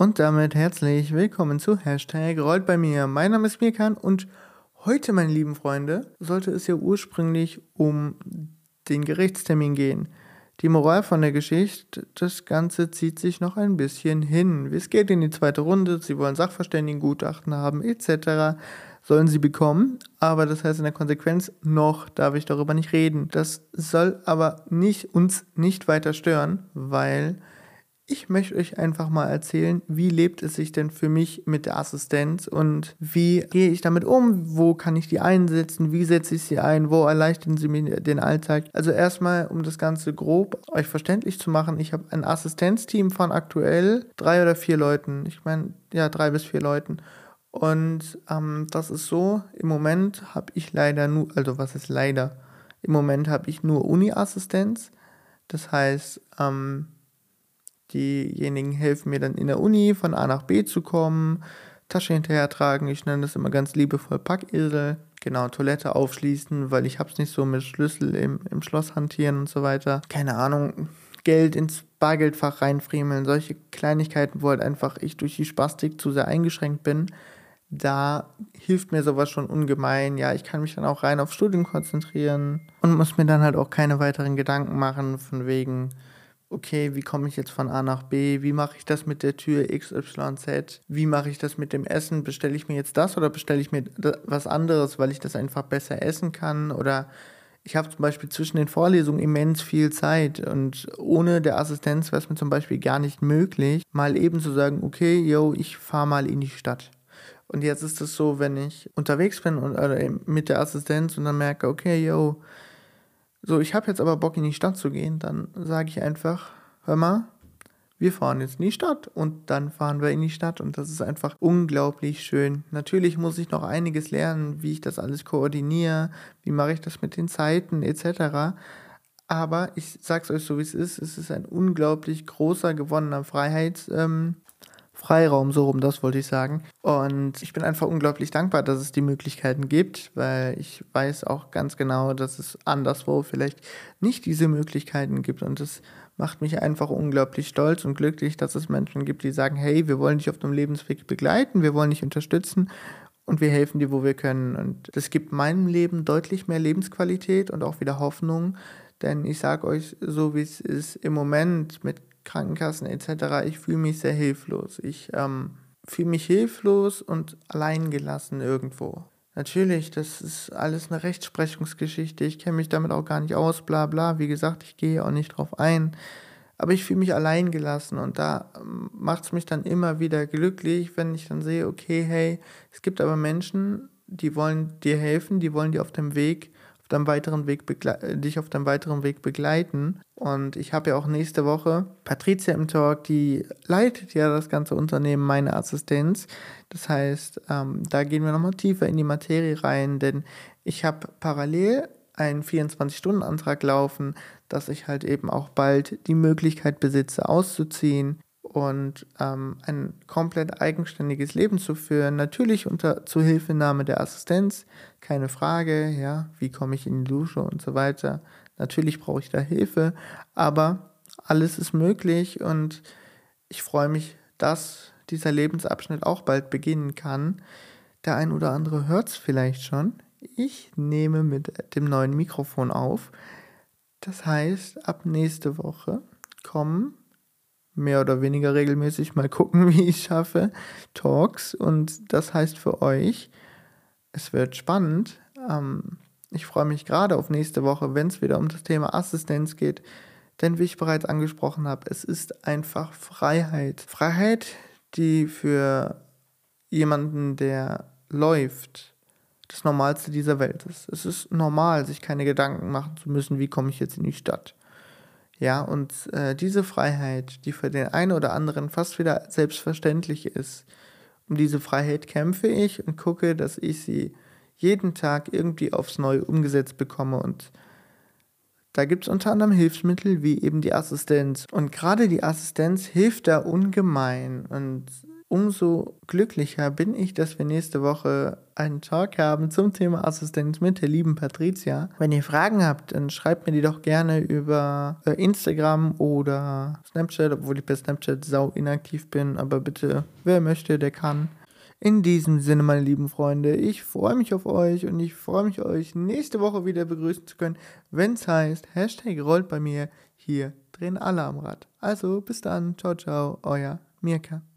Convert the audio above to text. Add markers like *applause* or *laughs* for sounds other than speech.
Und damit herzlich willkommen zu Hashtag Rollt bei mir. Mein Name ist Mirkan und heute, meine lieben Freunde, sollte es ja ursprünglich um den Gerichtstermin gehen. Die Moral von der Geschichte, das Ganze zieht sich noch ein bisschen hin. Es geht in die zweite Runde, sie wollen Sachverständigengutachten haben, etc. Sollen sie bekommen, aber das heißt in der Konsequenz, noch darf ich darüber nicht reden. Das soll aber nicht, uns nicht weiter stören, weil ich möchte euch einfach mal erzählen, wie lebt es sich denn für mich mit der Assistenz und wie gehe ich damit um, wo kann ich die einsetzen, wie setze ich sie ein, wo erleichtern sie mir den Alltag. Also erstmal, um das Ganze grob euch verständlich zu machen, ich habe ein Assistenzteam von aktuell drei oder vier Leuten. Ich meine, ja, drei bis vier Leuten. Und ähm, das ist so, im Moment habe ich leider nur, also was ist leider? Im Moment habe ich nur Uni-Assistenz. Das heißt, ähm, Diejenigen helfen mir dann in der Uni von A nach B zu kommen, Tasche hinterher tragen, ich nenne das immer ganz liebevoll Packesel. Genau, Toilette aufschließen, weil ich hab's nicht so mit Schlüssel im, im Schloss hantieren und so weiter. Keine Ahnung, Geld ins Bargeldfach reinfriemeln, solche Kleinigkeiten, wo halt einfach ich durch die Spastik zu sehr eingeschränkt bin. Da hilft mir sowas schon ungemein. Ja, ich kann mich dann auch rein auf Studium konzentrieren und muss mir dann halt auch keine weiteren Gedanken machen, von wegen, okay, wie komme ich jetzt von A nach B? Wie mache ich das mit der Tür XYZ? Wie mache ich das mit dem Essen? Bestelle ich mir jetzt das oder bestelle ich mir was anderes, weil ich das einfach besser essen kann? Oder ich habe zum Beispiel zwischen den Vorlesungen immens viel Zeit und ohne der Assistenz wäre es mir zum Beispiel gar nicht möglich, mal eben zu sagen, okay, yo, ich fahre mal in die Stadt. Und jetzt ist es so, wenn ich unterwegs bin und mit der Assistenz und dann merke, okay, yo, so, ich habe jetzt aber Bock in die Stadt zu gehen, dann sage ich einfach, hör mal, wir fahren jetzt in die Stadt und dann fahren wir in die Stadt und das ist einfach unglaublich schön. Natürlich muss ich noch einiges lernen, wie ich das alles koordiniere, wie mache ich das mit den Zeiten etc. Aber ich sag's euch so, wie es ist, es ist ein unglaublich großer gewonnener Freiheits, ähm, Freiraum, so rum, das wollte ich sagen. Und ich bin einfach unglaublich dankbar, dass es die Möglichkeiten gibt, weil ich weiß auch ganz genau, dass es anderswo vielleicht nicht diese Möglichkeiten gibt. Und das macht mich einfach unglaublich stolz und glücklich, dass es Menschen gibt, die sagen, hey, wir wollen dich auf dem Lebensweg begleiten, wir wollen dich unterstützen und wir helfen dir, wo wir können. Und das gibt meinem Leben deutlich mehr Lebensqualität und auch wieder Hoffnung. Denn ich sage euch, so wie es ist im Moment mit Krankenkassen etc. Ich fühle mich sehr hilflos. Ich ähm, fühle mich hilflos und alleingelassen irgendwo. Natürlich, das ist alles eine Rechtsprechungsgeschichte. Ich kenne mich damit auch gar nicht aus, bla bla. Wie gesagt, ich gehe auch nicht drauf ein. Aber ich fühle mich alleingelassen und da ähm, macht es mich dann immer wieder glücklich, wenn ich dann sehe, okay, hey, es gibt aber Menschen, die wollen dir helfen, die wollen dir auf dem Weg deinem weiteren Weg dich auf deinem weiteren Weg begleiten. Und ich habe ja auch nächste Woche Patricia im Talk, die leitet ja das ganze Unternehmen, meine Assistenz. Das heißt, ähm, da gehen wir nochmal tiefer in die Materie rein, denn ich habe parallel einen 24-Stunden-Antrag laufen, dass ich halt eben auch bald die Möglichkeit besitze, auszuziehen und ähm, ein komplett eigenständiges Leben zu führen. Natürlich unter Zuhilfenahme der Assistenz, keine Frage, ja, wie komme ich in die Dusche und so weiter. Natürlich brauche ich da Hilfe, aber alles ist möglich und ich freue mich, dass dieser Lebensabschnitt auch bald beginnen kann. Der ein oder andere hört es vielleicht schon. Ich nehme mit dem neuen Mikrofon auf. Das heißt, ab nächste Woche kommen mehr oder weniger regelmäßig mal gucken, *laughs* wie ich schaffe, Talks. Und das heißt für euch, es wird spannend. Ähm, ich freue mich gerade auf nächste Woche, wenn es wieder um das Thema Assistenz geht. Denn wie ich bereits angesprochen habe, es ist einfach Freiheit. Freiheit, die für jemanden, der läuft, das Normalste dieser Welt ist. Es ist normal, sich keine Gedanken machen zu müssen, wie komme ich jetzt in die Stadt. Ja, und äh, diese Freiheit, die für den einen oder anderen fast wieder selbstverständlich ist, um diese Freiheit kämpfe ich und gucke, dass ich sie jeden Tag irgendwie aufs Neue umgesetzt bekomme. Und da gibt es unter anderem Hilfsmittel wie eben die Assistenz. Und gerade die Assistenz hilft da ungemein. Und umso glücklicher bin ich, dass wir nächste Woche einen Talk haben zum Thema Assistenz mit der lieben Patricia. Wenn ihr Fragen habt, dann schreibt mir die doch gerne über äh, Instagram oder Snapchat, obwohl ich bei Snapchat sau inaktiv bin. Aber bitte, wer möchte, der kann. In diesem Sinne, meine lieben Freunde, ich freue mich auf euch und ich freue mich, euch nächste Woche wieder begrüßen zu können, wenn es heißt, Hashtag rollt bei mir, hier drehen alle am Rad. Also bis dann, ciao, ciao, euer Mirka.